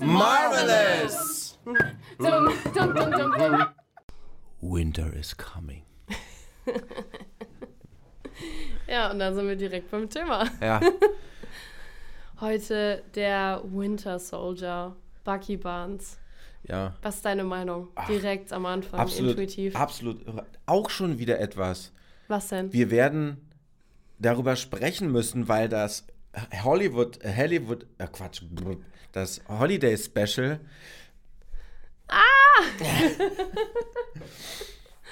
Marvelous! Winter is coming. Ja, und dann sind wir direkt beim Thema. Ja, Heute der Winter Soldier, Bucky Barnes. Ja. Was ist deine Meinung? Direkt am Anfang, Absolut. intuitiv. Absolut. Auch schon wieder etwas. Was denn? Wir werden darüber sprechen müssen, weil das Hollywood, Hollywood, äh Quatsch, das Holiday Special. Ah!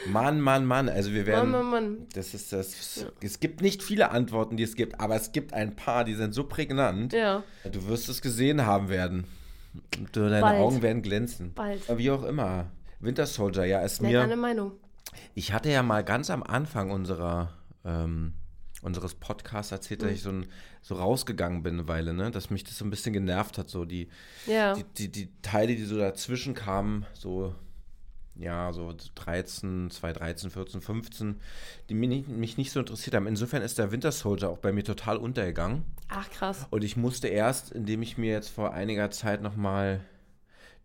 Mann, Mann, Mann. Also wir werden. Mann, Mann, Mann. Das ist das. Es gibt nicht viele Antworten, die es gibt, aber es gibt ein paar, die sind so prägnant. Ja, Du wirst es gesehen haben werden. Und deine Bald. Augen werden glänzen. Bald. Wie auch immer. Winter Soldier, ja, ist nenn mir. deine Meinung. Ich hatte ja mal ganz am Anfang unserer, ähm, unseres Podcasts erzählt, Mhm. dass ich so, ein, so rausgegangen bin eine Weile, ne? dass mich das so ein bisschen genervt hat, so die, Ja, die, die, die Teile, die so dazwischen kamen, so, ja, so 13, 2013, 14, 15, die mich nicht, mich nicht so interessiert haben. Insofern ist der Winter Soldier auch bei mir total untergegangen. ach krass. Und ich musste erst, indem ich mir jetzt vor einiger Zeit nochmal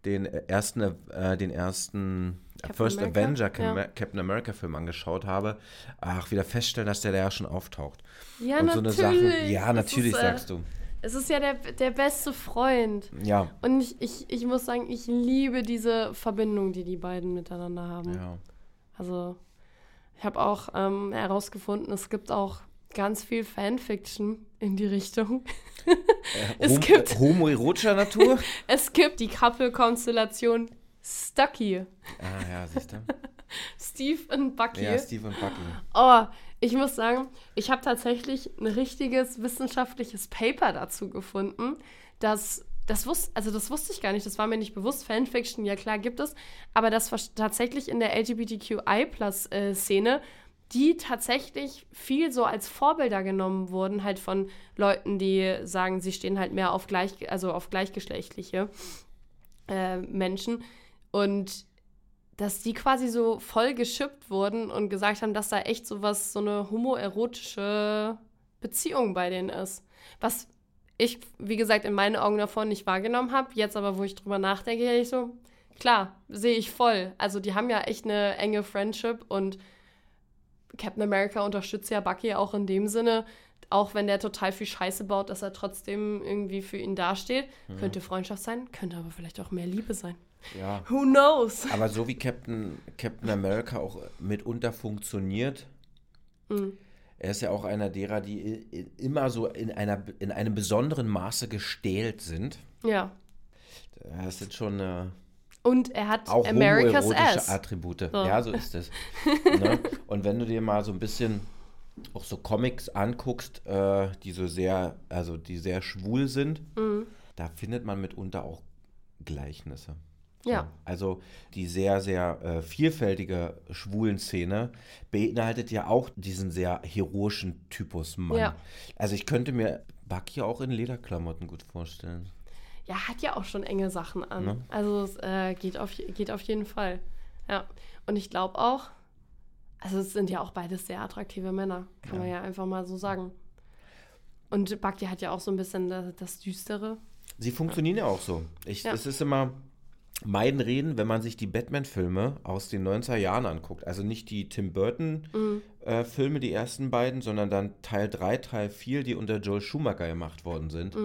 den äh, ersten, äh, den ersten Captain First America? Avenger Cam Ja. Captain America Film angeschaut habe, ach, wieder feststellen, dass der da ja schon auftaucht. Ja, Und so natürlich. eine Sachen, ja, natürlich ist, äh, sagst du. Es ist ja der, der beste Freund. Ja, Und ich, ich, ich muss sagen, ich liebe diese Verbindung, die die beiden miteinander haben. ja. Also, ich habe auch ähm, herausgefunden, es gibt auch ganz viel Fanfiction in die Richtung. Es Hom gibt- äh, homoerotischer Natur? Es gibt die Couple-Konstellation Stucky. ah, ja, siehst du. Steve und Bucky. Ja, Steve und Bucky. Oh, ich muss sagen, ich habe tatsächlich ein richtiges wissenschaftliches Paper dazu gefunden, dass das wusste, also das wusste ich gar nicht, das war mir nicht bewusst. Fanfiction, ja klar, gibt es, aber das war tatsächlich in der LGBTQI-Plus-Szene, die tatsächlich viel so als Vorbilder genommen wurden, halt von Leuten, die sagen, sie stehen halt mehr auf gleich, also auf gleichgeschlechtliche äh, Menschen und dass die quasi so voll geschippt wurden und gesagt haben, dass da echt so was, so eine homoerotische Beziehung bei denen ist. Was ich, wie gesagt, in meinen Augen davon nicht wahrgenommen habe. Jetzt aber, wo ich drüber nachdenke, ich so, klar, sehe ich voll. Also die haben ja echt eine enge Friendship und Captain America unterstützt ja Bucky auch in dem Sinne, auch wenn der total viel Scheiße baut, dass er trotzdem irgendwie für ihn dasteht. Könnte Freundschaft sein, könnte aber vielleicht auch mehr Liebe sein. Ja. Who knows? Aber so wie Captain, Captain America auch mitunter funktioniert, Mhm. er ist ja auch einer derer, die immer so in, einer, in einem besonderen Maße gestählt sind. Ja. Das sind schon äh, Und er hat auch America's Ass. Attribute. So. Ja, so ist es. ne? Und wenn du dir mal so ein bisschen auch so Comics anguckst, äh, die so sehr, also die sehr schwul sind, Mhm. da findet man mitunter auch Gleichnisse. Ja. Also die sehr, sehr äh, vielfältige schwulen Szene beinhaltet ja auch diesen sehr heroischen Typus Mann. Ja. Also ich könnte mir Bucky auch in Lederklamotten gut vorstellen. Ja, hat ja auch schon enge Sachen an. Ne? Also es äh, geht, auf, geht auf jeden Fall. Ja. Und ich glaube auch, also es sind ja auch beides sehr attraktive Männer, kann man ja einfach mal so sagen. Und Bucky hat ja auch so ein bisschen das, das Düstere. Sie funktionieren ja auch so. Ich, Ja. Es ist immer meiden reden, wenn man sich die Batman-Filme aus den 90er Jahren anguckt. Also nicht die Tim Burton-Filme, die ersten beiden, sondern dann Teil 3, Teil 4, die unter Joel Schumacher gemacht worden sind.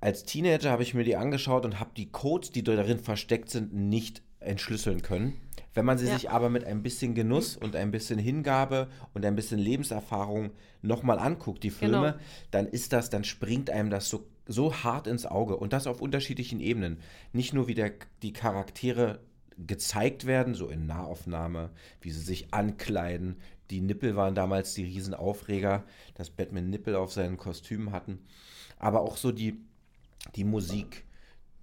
Als Teenager habe ich mir die angeschaut und habe die Codes, die darin versteckt sind, nicht entschlüsseln können. Wenn man sie Ja. sich aber mit ein bisschen Genuss und ein bisschen Hingabe und ein bisschen Lebenserfahrung nochmal anguckt, die Filme, Genau. dann ist das, dann springt einem das so, so hart ins Auge und das auf unterschiedlichen Ebenen. Nicht nur wie der, die Charaktere gezeigt werden, so in Nahaufnahme, wie sie sich ankleiden. Die Nippel waren damals die Riesenaufreger, dass Batman Nippel auf seinen Kostümen hatten. Aber auch so die, die Musik,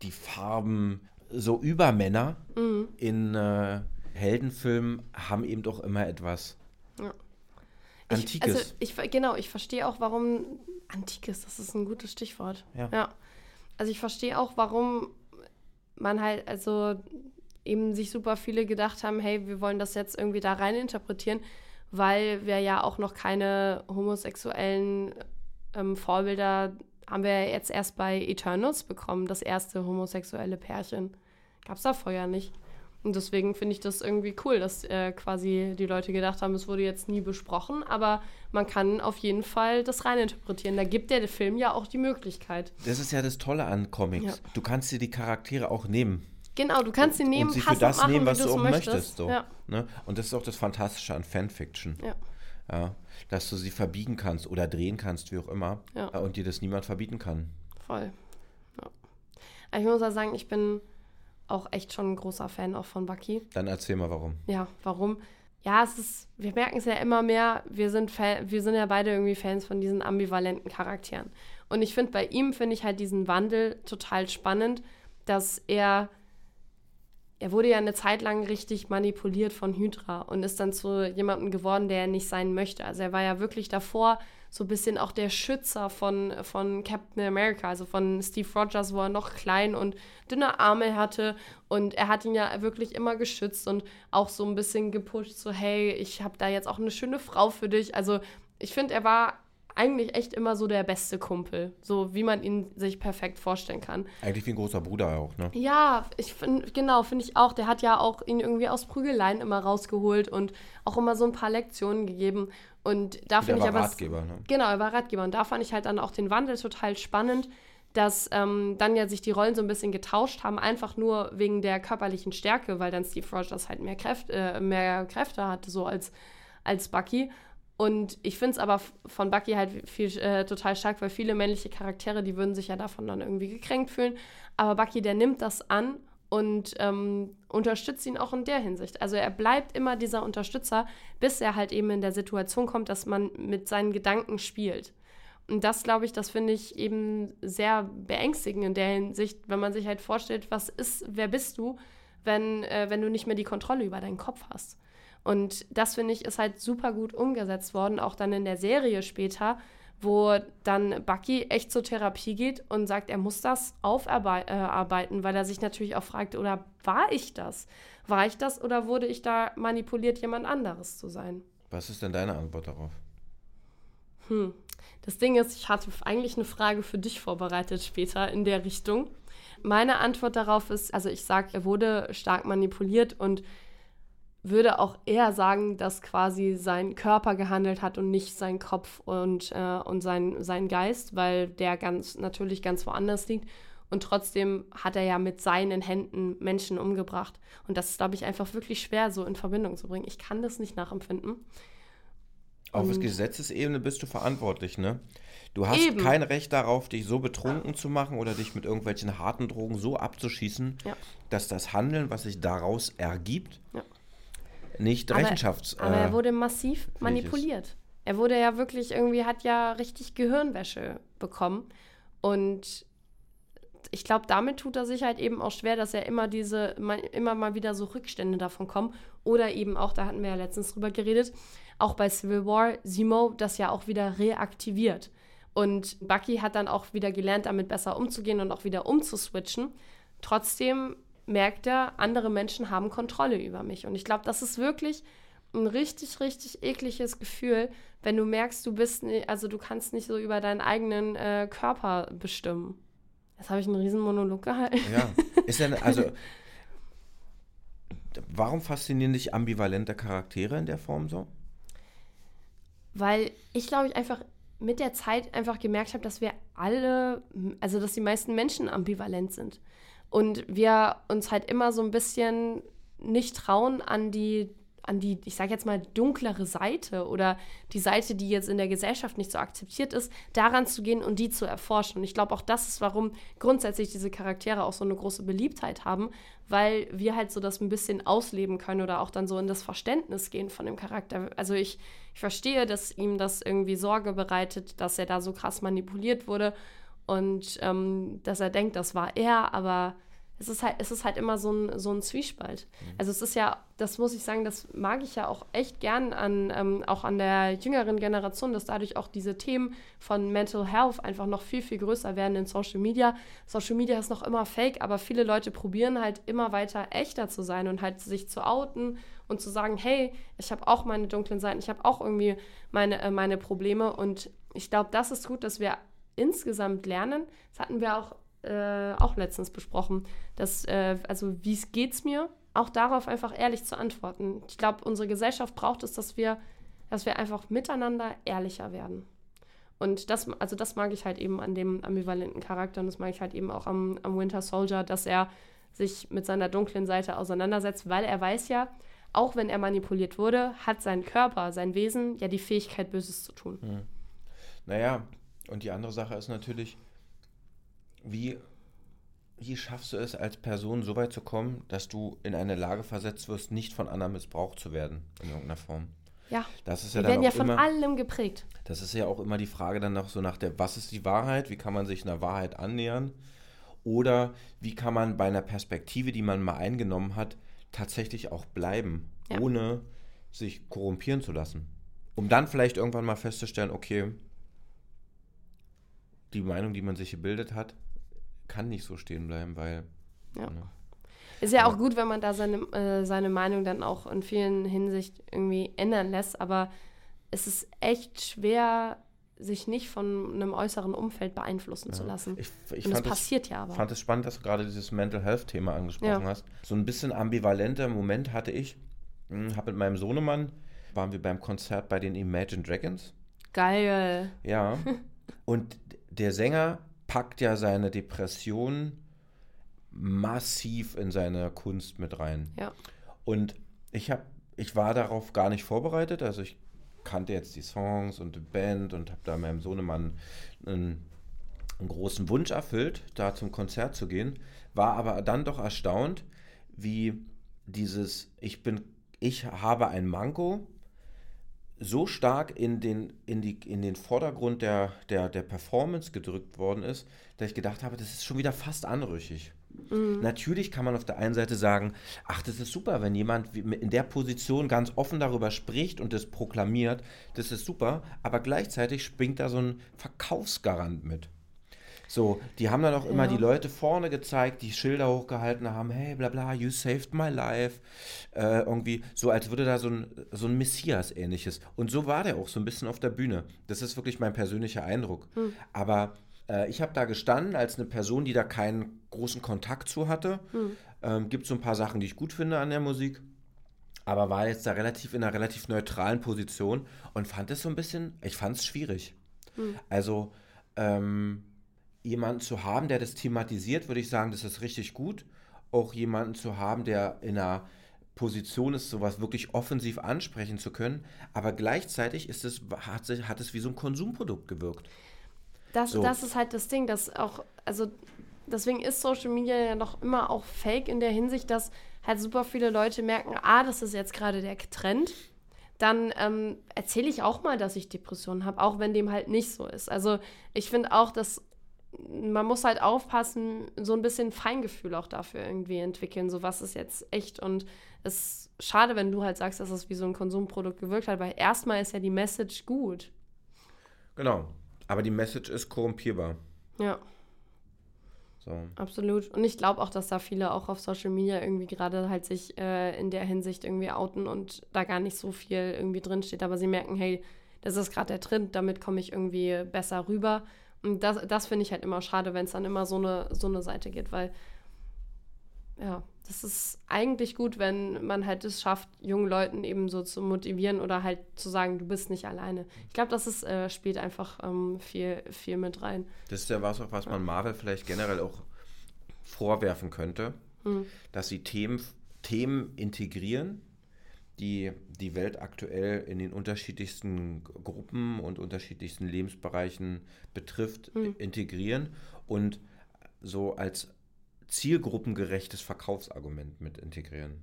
die Farben, so Übermänner Mhm. in äh, Heldenfilmen haben eben doch immer etwas Ich, Antikes. also ich, genau, ich verstehe auch, warum. Antikes, das ist ein gutes Stichwort. Ja. ja. Also ich verstehe auch, warum man halt, also eben sich super viele gedacht haben, hey, wir wollen das jetzt irgendwie da rein interpretieren, weil wir ja auch noch keine homosexuellen ähm, Vorbilder haben wir jetzt erst bei Eternals bekommen, das erste homosexuelle Pärchen. Gab es da vorher nicht. Und deswegen finde ich das irgendwie cool, dass äh, quasi die Leute gedacht haben, es wurde jetzt nie besprochen, aber man kann auf jeden Fall das reininterpretieren. Da gibt der Film ja auch die Möglichkeit. Das ist ja das Tolle an Comics. Ja. Du kannst dir die Charaktere auch nehmen. Genau, du kannst sie nehmen, und sie für das machen, nehmen, was du auch möchtest. möchtest so, ja. ne? Und das ist auch das Fantastische an Fanfiction. Ja. Ja. Dass du sie verbiegen kannst oder drehen kannst, wie auch immer. Ja. Und dir das niemand verbieten kann. Voll. Ja. Ich muss auch sagen, ich bin auch echt schon ein großer Fan auch von Bucky. Dann erzähl mal warum. Ja, warum? Ja, es ist, wir merken es ja immer mehr, wir sind, Fan, wir sind ja beide irgendwie Fans von diesen ambivalenten Charakteren. Und ich finde, bei ihm finde ich halt diesen Wandel total spannend, dass er, er wurde ja eine Zeit lang richtig manipuliert von Hydra und ist dann zu jemandem geworden, der er nicht sein möchte. Also er war ja wirklich davor so ein bisschen auch der Schützer von, von Captain America, also von Steve Rogers, wo er noch klein und dünne Arme hatte. Und er hat ihn ja wirklich immer geschützt und auch so ein bisschen gepusht, so hey, ich habe da jetzt auch eine schöne Frau für dich. Also ich finde, er war eigentlich echt immer so der beste Kumpel, so wie man ihn sich perfekt vorstellen kann. Eigentlich wie ein großer Bruder auch, ne? Ja, ich finde, genau, finde ich auch. Der hat ja auch ihn irgendwie aus Prügeleien immer rausgeholt und auch immer so ein paar Lektionen gegeben. Und da finde ich aber. Ratgeber, ne? Genau, er war Ratgeber. Und da fand ich halt dann auch den Wandel total spannend, dass ähm, dann ja sich die Rollen so ein bisschen getauscht haben, einfach nur wegen der körperlichen Stärke, weil dann Steve Rogers halt mehr Kräfte, äh, mehr Kräfte hatte, so als, als Bucky. Und ich finde es aber von Bucky halt viel, äh, total stark, weil viele männliche Charaktere, die würden sich ja davon dann irgendwie gekränkt fühlen. Aber Bucky, der nimmt das an und ähm, unterstützt ihn auch in der Hinsicht. Also er bleibt immer dieser Unterstützer, bis er halt eben in der Situation kommt, dass man mit seinen Gedanken spielt. Und das, glaube ich, das finde ich eben sehr beängstigend in der Hinsicht, wenn man sich halt vorstellt, was ist, wer bist du, wenn, äh, wenn du nicht mehr die Kontrolle über deinen Kopf hast. Und das finde ich ist halt super gut umgesetzt worden, auch dann in der Serie später, wo dann Bucky echt zur Therapie geht und sagt, er muss das aufarbeiten, äh, weil er sich natürlich auch fragt, oder war ich das? War ich das oder wurde ich da manipuliert, jemand anderes zu sein? Was ist denn deine Antwort darauf? Hm. Das Ding ist, ich hatte eigentlich eine Frage für dich vorbereitet später in der Richtung. Meine Antwort darauf ist, also ich sage, er wurde stark manipuliert und würde auch eher sagen, dass quasi sein Körper gehandelt hat und nicht sein Kopf und, äh, und sein, sein Geist, weil der ganz natürlich ganz woanders liegt. Und trotzdem hat er ja mit seinen Händen Menschen umgebracht. Und das ist, glaube ich, einfach wirklich schwer so in Verbindung zu bringen. Ich kann das nicht nachempfinden. Auf und Gesetzesebene bist du verantwortlich, ne? Du hast eben. kein Recht darauf, dich so betrunken ja. zu machen oder dich mit irgendwelchen harten Drogen so abzuschießen, ja. dass das Handeln, was sich daraus ergibt, ja nicht Rechenschafts. Aber, aber er äh, wurde massiv manipuliert. Er wurde ja wirklich irgendwie, hat ja richtig Gehirnwäsche bekommen. Und ich glaube, damit tut er sich halt eben auch schwer, dass er immer diese, immer mal wieder so Rückstände davon kommen. Oder eben auch, da hatten wir ja letztens drüber geredet, auch bei Civil War, Simo das ja auch wieder reaktiviert. Und Bucky hat dann auch wieder gelernt, damit besser umzugehen und auch wieder umzuswitchen. Trotzdem merkt er, andere Menschen haben Kontrolle über mich. Und ich glaube, das ist wirklich ein richtig, richtig ekliges Gefühl, wenn du merkst, du bist, nicht, also du kannst nicht so über deinen eigenen äh, Körper bestimmen. Jetzt habe ich einen riesen Monolog gehalten. Ja, ist ja, also, warum faszinieren dich ambivalente Charaktere in der Form so? Weil ich glaube, ich einfach mit der Zeit einfach gemerkt habe, dass wir alle, also dass die meisten Menschen ambivalent sind. Und wir uns halt immer so ein bisschen nicht trauen an die, an die, ich sage jetzt mal, dunklere Seite oder die Seite, die jetzt in der Gesellschaft nicht so akzeptiert ist, daran zu gehen und die zu erforschen. Und ich glaube, auch das ist, warum grundsätzlich diese Charaktere auch so eine große Beliebtheit haben, weil wir halt so das ein bisschen ausleben können oder auch dann so in das Verständnis gehen von dem Charakter. Also ich, ich verstehe, dass ihm das irgendwie Sorge bereitet, dass er da so krass manipuliert wurde und ähm, dass er denkt, das war er, aber es ist halt, es ist halt immer so ein, so ein Zwiespalt. Mhm. Also es ist ja, das muss ich sagen, das mag ich ja auch echt gern an, ähm, auch an der jüngeren Generation, dass dadurch auch diese Themen von Mental Health einfach noch viel, viel größer werden in Social Media. Social Media ist noch immer fake, aber viele Leute probieren halt immer weiter echter zu sein und halt sich zu outen und zu sagen, hey, ich habe auch meine dunklen Seiten, ich habe auch irgendwie meine, äh, meine Probleme und ich glaube, das ist gut, dass wir insgesamt lernen. Das hatten wir auch äh, auch letztens besprochen, dass, äh, also wie geht's mir, auch darauf einfach ehrlich zu antworten. Ich glaube, unsere Gesellschaft braucht es, dass wir, dass wir einfach miteinander ehrlicher werden. Und das, also das mag ich halt eben an dem ambivalenten Charakter und das mag ich halt eben auch am, am Winter Soldier, dass er sich mit seiner dunklen Seite auseinandersetzt, weil er weiß ja, auch wenn er manipuliert wurde, hat sein Körper, sein Wesen ja die Fähigkeit, Böses zu tun. Hm. Naja, und die andere Sache ist natürlich, wie, wie schaffst du es als Person so weit zu kommen, dass du in eine Lage versetzt wirst, nicht von anderen missbraucht zu werden in irgendeiner Form? Ja, das ist ja wir werden ja von immer, allem geprägt. Das ist ja auch immer die Frage dann noch so nach der, was ist die Wahrheit? Wie kann man sich einer Wahrheit annähern? Oder wie kann man bei einer Perspektive, die man mal eingenommen hat, tatsächlich auch bleiben, ja. ohne sich korrumpieren zu lassen? Um dann vielleicht irgendwann mal festzustellen, okay, die Meinung, die man sich gebildet hat, kann nicht so stehen bleiben, weil. Ja. Ne. Ist ja auch gut, wenn man da seine, äh, seine Meinung dann auch in vielen Hinsicht irgendwie ändern lässt, aber es ist echt schwer, sich nicht von einem äußeren Umfeld beeinflussen ja. zu lassen. Ich, ich Und das passiert es, ja aber. Ich fand es spannend, dass du gerade dieses Mental Health-Thema angesprochen ja. hast. So ein bisschen ambivalenter Moment hatte ich. Hm, habe mit meinem Sohnemann, waren wir beim Konzert bei den Imagine Dragons. Geil. Ja. Und der Sänger packt ja seine Depression massiv in seine Kunst mit rein. Ja. Und ich habe, ich war darauf gar nicht vorbereitet. Also ich kannte jetzt die Songs und die Band und habe da meinem Sohnemann einen, einen großen Wunsch erfüllt, da zum Konzert zu gehen. War aber dann doch erstaunt, wie dieses Ich bin, ich habe ein Manko so stark in den, in die, in den Vordergrund der, der, der Performance gedrückt worden ist, dass ich gedacht habe, das ist schon wieder fast anrüchig. Mhm. Natürlich kann man auf der einen Seite sagen, ach, das ist super, wenn jemand in der Position ganz offen darüber spricht und das proklamiert, das ist super, aber gleichzeitig springt da so ein Verkaufsgarant mit. So, die haben dann auch immer ja. die Leute vorne gezeigt, die Schilder hochgehalten haben, hey, bla bla, you saved my life. Äh, irgendwie, so als würde da so ein, so ein Messias-ähnliches. Und so war der auch so ein bisschen auf der Bühne. Das ist wirklich mein persönlicher Eindruck. Hm. Aber äh, ich habe da gestanden als eine Person, die da keinen großen Kontakt zu hatte. Hm. Ähm, Gibt so ein paar Sachen, die ich gut finde an der Musik aber war jetzt da relativ in einer relativ neutralen Position und fand es so ein bisschen, ich fand es schwierig. Mhm. Also ähm, jemanden zu haben, der das thematisiert, würde ich sagen, das ist richtig gut. Auch jemanden zu haben, der in einer Position ist, sowas wirklich offensiv ansprechen zu können. Aber gleichzeitig ist es, hat, hat es wie so ein Konsumprodukt gewirkt. Das, so. das ist halt das Ding, dass auch, also deswegen ist Social Media ja noch immer auch fake in der Hinsicht, dass halt super viele Leute merken, ah, das ist jetzt gerade der Trend. Dann ähm, erzähle ich auch mal, dass ich Depressionen habe, auch wenn dem halt nicht so ist. Also ich finde auch, dass man muss halt aufpassen, so ein bisschen Feingefühl auch dafür irgendwie entwickeln, so was ist jetzt echt und es ist schade, wenn du halt sagst, dass es wie so ein Konsumprodukt gewirkt hat, weil erstmal ist ja die Message gut. Genau, aber die Message ist korrumpierbar. Ja. So. Absolut. Und ich glaube auch, dass da viele auch auf Social Media irgendwie gerade halt sich äh, in der Hinsicht irgendwie outen und da gar nicht so viel irgendwie drinsteht, aber sie merken, hey, das ist gerade der Trend, damit komme ich irgendwie besser rüber. Und das, das finde ich halt immer schade, wenn es dann immer so eine, so eine Seite geht, weil ja, das ist eigentlich gut, wenn man halt es schafft, jungen Leuten eben so zu motivieren oder halt zu sagen, du bist nicht alleine. Ich glaube, das ist, äh, spielt einfach ähm, viel, viel mit rein. Das ist ja was, was man Marvel vielleicht generell auch vorwerfen könnte, hm. dass sie Themen, Themen integrieren, die die Welt aktuell in den unterschiedlichsten Gruppen und unterschiedlichsten Lebensbereichen betrifft, mhm. integrieren und so als zielgruppengerechtes Verkaufsargument mit integrieren.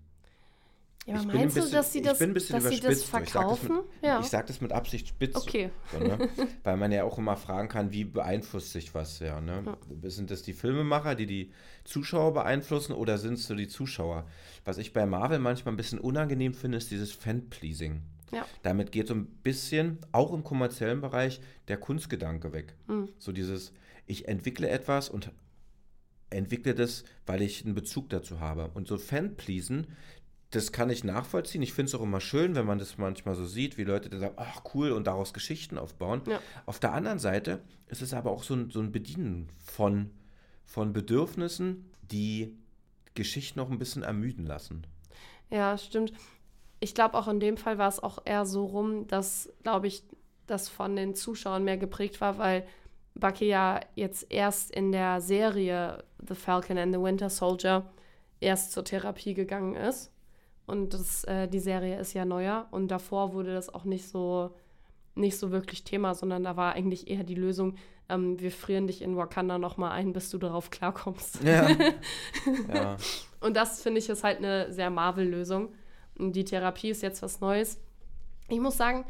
Ja, aber ich meinst du, bisschen, dass sie das, ich bin ein bisschen dass sie das so. Ich sag das verkaufen? ja. Ich sage das mit Absicht spitz. Okay. So, ne? Weil man ja auch immer fragen kann, wie beeinflusst sich was, ja, ne? Sind das die Filmemacher, die die Zuschauer beeinflussen oder sind es so die Zuschauer? Was ich bei Marvel manchmal ein bisschen unangenehm finde, ist dieses Fan-Pleasing. Ja. Damit geht so ein bisschen, auch im kommerziellen Bereich, der Kunstgedanke weg. Hm. So dieses, ich entwickle etwas und entwickle das, weil ich einen Bezug dazu habe. Und so Fan-Pleasen, das kann ich nachvollziehen. Ich finde es auch immer schön, wenn man das manchmal so sieht, wie Leute dann sagen, ach cool, und daraus Geschichten aufbauen. Ja. Auf der anderen Seite ist es aber auch so ein, so ein Bedienen von, von Bedürfnissen, die Geschichten noch ein bisschen ermüden lassen. Ja, stimmt. Ich glaube, auch in dem Fall war es auch eher so rum, dass, glaube ich, das von den Zuschauern mehr geprägt war, weil Bucky ja jetzt erst in der Serie The Falcon and the Winter Soldier erst zur Therapie gegangen ist. Und das, äh, die Serie ist ja neuer. Und davor wurde das auch nicht so, nicht so wirklich Thema, sondern da war eigentlich eher die Lösung, ähm, wir frieren dich in Wakanda nochmal ein, bis du darauf klarkommst. Ja. ja. Und das finde ich ist halt eine sehr Marvel-Lösung. Und die Therapie ist jetzt was Neues. Ich muss sagen,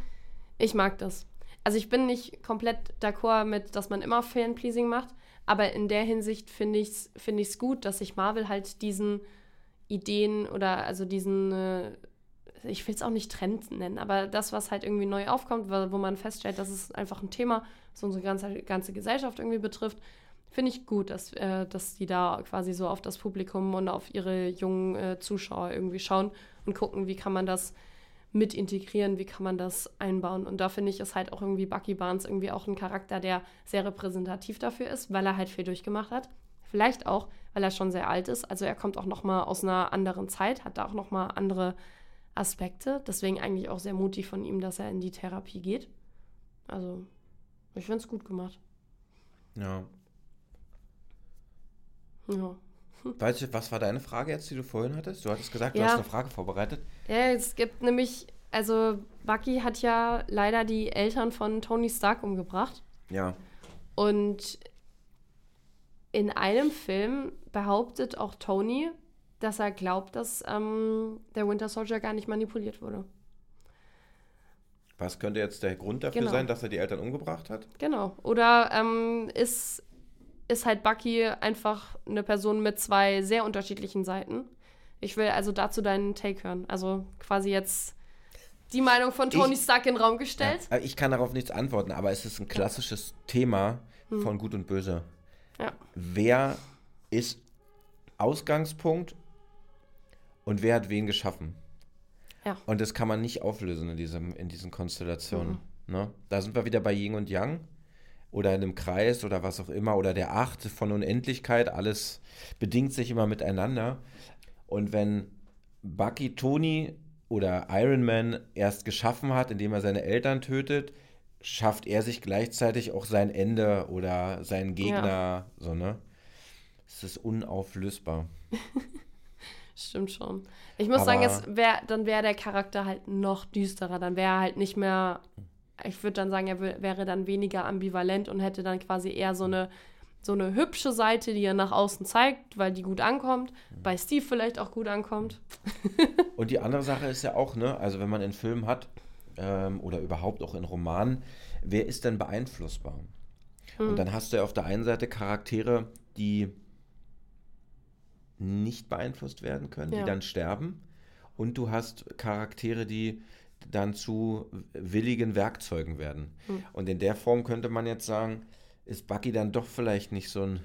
ich mag das. Also ich bin nicht komplett d'accord mit, dass man immer Fan-Pleasing macht, aber in der Hinsicht finde ich es find ich's gut, dass sich Marvel halt diesen Ideen oder also diesen, äh, ich will es auch nicht Trend nennen, aber das, was halt irgendwie neu aufkommt, wo man feststellt, dass es einfach ein Thema, das unsere ganze, ganze Gesellschaft irgendwie betrifft, finde ich gut, dass, äh, dass die da quasi so auf das Publikum und auf ihre jungen äh, Zuschauer irgendwie schauen und gucken, wie kann man das mit integrieren, wie kann man das einbauen. Und da finde ich, ist halt auch irgendwie Bucky Barnes irgendwie auch ein Charakter, der sehr repräsentativ dafür ist, weil er halt viel durchgemacht hat. Vielleicht auch, weil er schon sehr alt ist. Also er kommt auch noch mal aus einer anderen Zeit, hat da auch noch mal andere Aspekte. Deswegen eigentlich auch sehr mutig von ihm, dass er in die Therapie geht. Also ich finde es gut gemacht. ja. Ja. Weißt du, was war deine Frage jetzt, die du vorhin hattest? Du hattest gesagt, du Ja. hast eine Frage vorbereitet. Ja, es gibt nämlich, also Bucky hat ja leider die Eltern von Tony Stark umgebracht. Ja. Und in einem Film behauptet auch Tony, dass er glaubt, dass ähm, der Winter Soldier gar nicht manipuliert wurde. Was könnte jetzt der Grund dafür Genau. sein, dass er die Eltern umgebracht hat? Genau. Oder ähm, ist, ist halt Bucky einfach eine Person mit zwei sehr unterschiedlichen Seiten? Ich will also dazu deinen Take hören. Also quasi jetzt die Meinung von Tony Ich- Stark in den Raum gestellt. Ja, ich kann darauf nichts antworten, aber es ist ein klassisches Thema von Gut und Böse. Ja. Wer ist Ausgangspunkt und wer hat wen geschaffen? Ja. Und das kann man nicht auflösen in, diesem, in diesen Mhm. Konstellationen. Ne? Da sind wir wieder bei Yin und Yang oder in einem Kreis oder was auch immer oder der Acht von Unendlichkeit. Alles bedingt sich immer miteinander. Und wenn Bucky Tony oder Iron Man erst geschaffen hat, indem er seine Eltern tötet, schafft er sich gleichzeitig auch sein Ende oder seinen Gegner. So, ne? Es ist unauflösbar. Stimmt schon. Ich muss Aber- sagen, es wär, dann wäre der Charakter halt noch düsterer. Dann wäre er halt nicht mehr. Ich würde dann sagen, er wär- wäre dann weniger ambivalent und hätte dann quasi eher so eine, so eine hübsche Seite, die er nach außen zeigt, weil die gut ankommt. Bei Steve vielleicht auch gut ankommt. Und die andere Sache ist ja auch, ne, also wenn man in Filmen hat ähm, oder überhaupt auch in Romanen, wer ist denn beeinflussbar? Und dann hast du ja auf der einen Seite Charaktere, die nicht beeinflusst werden können, Ja. die dann sterben. Und du hast Charaktere, die dann zu willigen Werkzeugen werden. Und in der Form könnte man jetzt sagen, ist Bucky dann doch vielleicht nicht so ein,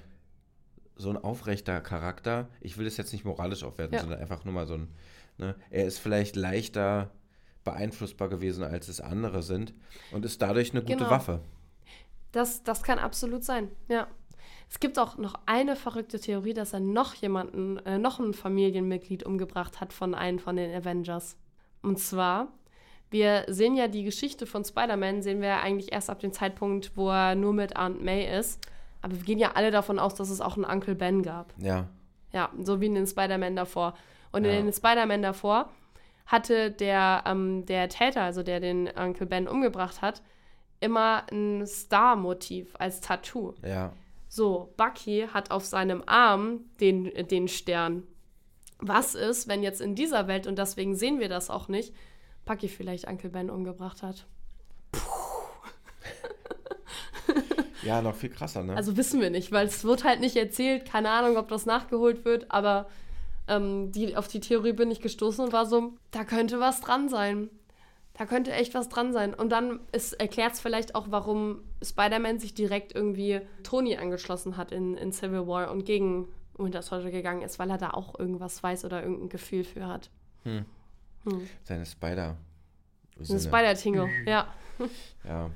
so ein aufrechter Charakter. Ich will es jetzt nicht moralisch aufwerten, Ja. sondern einfach nur mal so ein, ne, er ist vielleicht leichter beeinflussbar gewesen, als es andere sind und ist dadurch eine gute Genau. Waffe. Das, das kann absolut sein, ja. Es gibt auch noch eine verrückte Theorie, dass er noch jemanden, äh, noch ein Familienmitglied umgebracht hat von einem von den Avengers. Und zwar, wir sehen ja die Geschichte von Spider-Man, sehen wir ja eigentlich erst ab dem Zeitpunkt, wo er nur mit Aunt May ist. Aber wir gehen ja alle davon aus, dass es auch einen Uncle Ben gab. Ja, Ja, so wie in den Spider-Man davor. Und Ja. in den Spider-Man davor hatte der, ähm, der Täter, also der den Uncle Ben umgebracht hat, immer ein Star-Motiv als Tattoo. ja. So, Bucky hat auf seinem Arm den, den Stern. was ist, wenn jetzt in dieser Welt, und deswegen sehen wir das auch nicht, Bucky vielleicht Uncle Ben umgebracht hat. Ja, noch viel krasser, ne? Also wissen wir nicht, weil es wird halt nicht erzählt. Keine Ahnung, ob das nachgeholt wird, aber ähm, die, auf die Theorie bin ich gestoßen und war so, da könnte was dran sein. Da könnte echt was dran sein. Und dann erklärt es vielleicht auch, warum Spider-Man sich direkt irgendwie Tony angeschlossen hat in, in Civil War und gegen Winter Soldier gegangen ist, weil er da auch irgendwas weiß oder irgendein Gefühl für hat. Hm. Hm. Seine Spider. Ein Spider-Tingle, ja. Ja.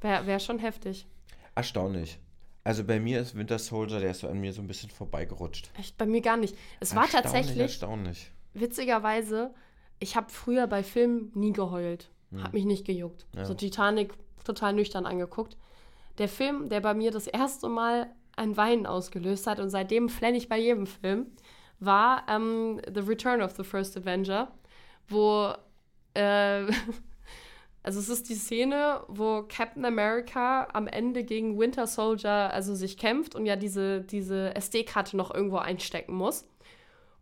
Wäre wär schon heftig. Erstaunlich. Also bei mir ist Winter Soldier, der ist so an mir so ein bisschen vorbeigerutscht. Echt, bei mir gar nicht. Es war tatsächlich. Erstaunlich. Witzigerweise, ich habe früher bei Filmen nie geheult. Hm. Hat mich nicht gejuckt. Ja. So Titanic total nüchtern angeguckt. Der Film, der bei mir das erste Mal ein Weinen ausgelöst hat und seitdem flenne ich bei jedem Film, war ähm, The Return of the First Avenger, wo äh, Also es ist die Szene, wo Captain America am Ende gegen Winter Soldier also sich kämpft und ja diese, diese SD-Karte noch irgendwo einstecken muss.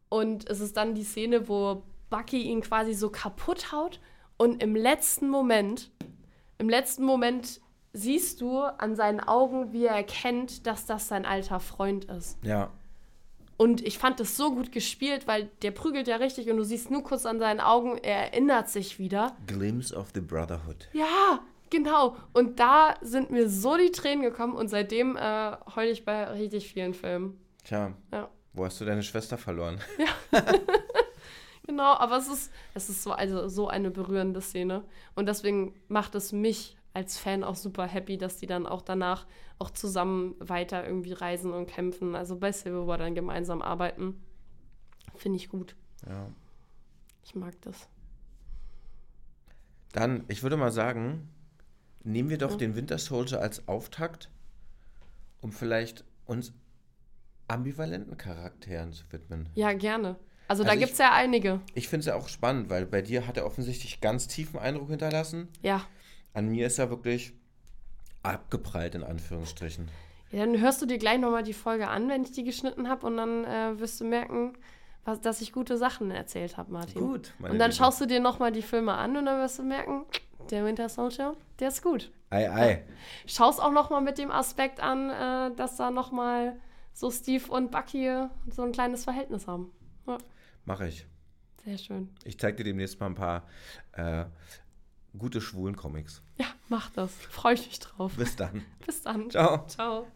Und es ist dann die Szene, wo Bucky ihn quasi so kaputt haut und im letzten Moment, im letzten Moment siehst du an seinen Augen, wie er erkennt, dass das sein alter Freund ist. Ja. Und ich fand das so gut gespielt, weil der prügelt ja richtig und du siehst nur kurz an seinen Augen, er erinnert sich wieder. Glimpse of the Brotherhood. Ja, genau. Und da sind mir so die Tränen gekommen und seitdem äh, heule ich bei richtig vielen Filmen. Tja. Ja. Wo hast du deine Schwester verloren? Ja. genau, aber es ist, es ist so, also so eine berührende Szene. Und deswegen macht es mich als Fan auch super happy, dass die dann auch danach auch zusammen weiter irgendwie reisen und kämpfen. Also bei Civil War dann gemeinsam arbeiten. Finde ich gut. Ja. Ich mag das. Dann, ich würde mal sagen, nehmen wir doch ja. den Winter Soldier als Auftakt, um vielleicht uns ambivalenten Charakteren zu widmen. Ja, gerne. Also, also da gibt es ja einige. Ich finde es ja auch spannend, weil bei dir hat er offensichtlich ganz tiefen Eindruck hinterlassen. Ja. An mir ist er wirklich abgeprallt, in Anführungsstrichen. Ja, dann hörst du dir gleich nochmal die Folge an, wenn ich die geschnitten habe, und dann äh, wirst du merken, was, dass ich gute Sachen erzählt habe, Martin. Gut. Und dann Liebe. schaust du dir nochmal die Filme an und dann wirst du merken, der Winter Soldier, der ist gut. Ei, ei. Schaust auch nochmal mit dem Aspekt an, äh, dass da nochmal so Steve und Bucky so ein kleines Verhältnis haben. Ja. Mache ich. Sehr schön. Ich zeige dir demnächst mal ein paar äh, gute schwulen Comics. Ja, mach das. Freue ich mich drauf. Bis dann. Bis dann. Ciao. Ciao.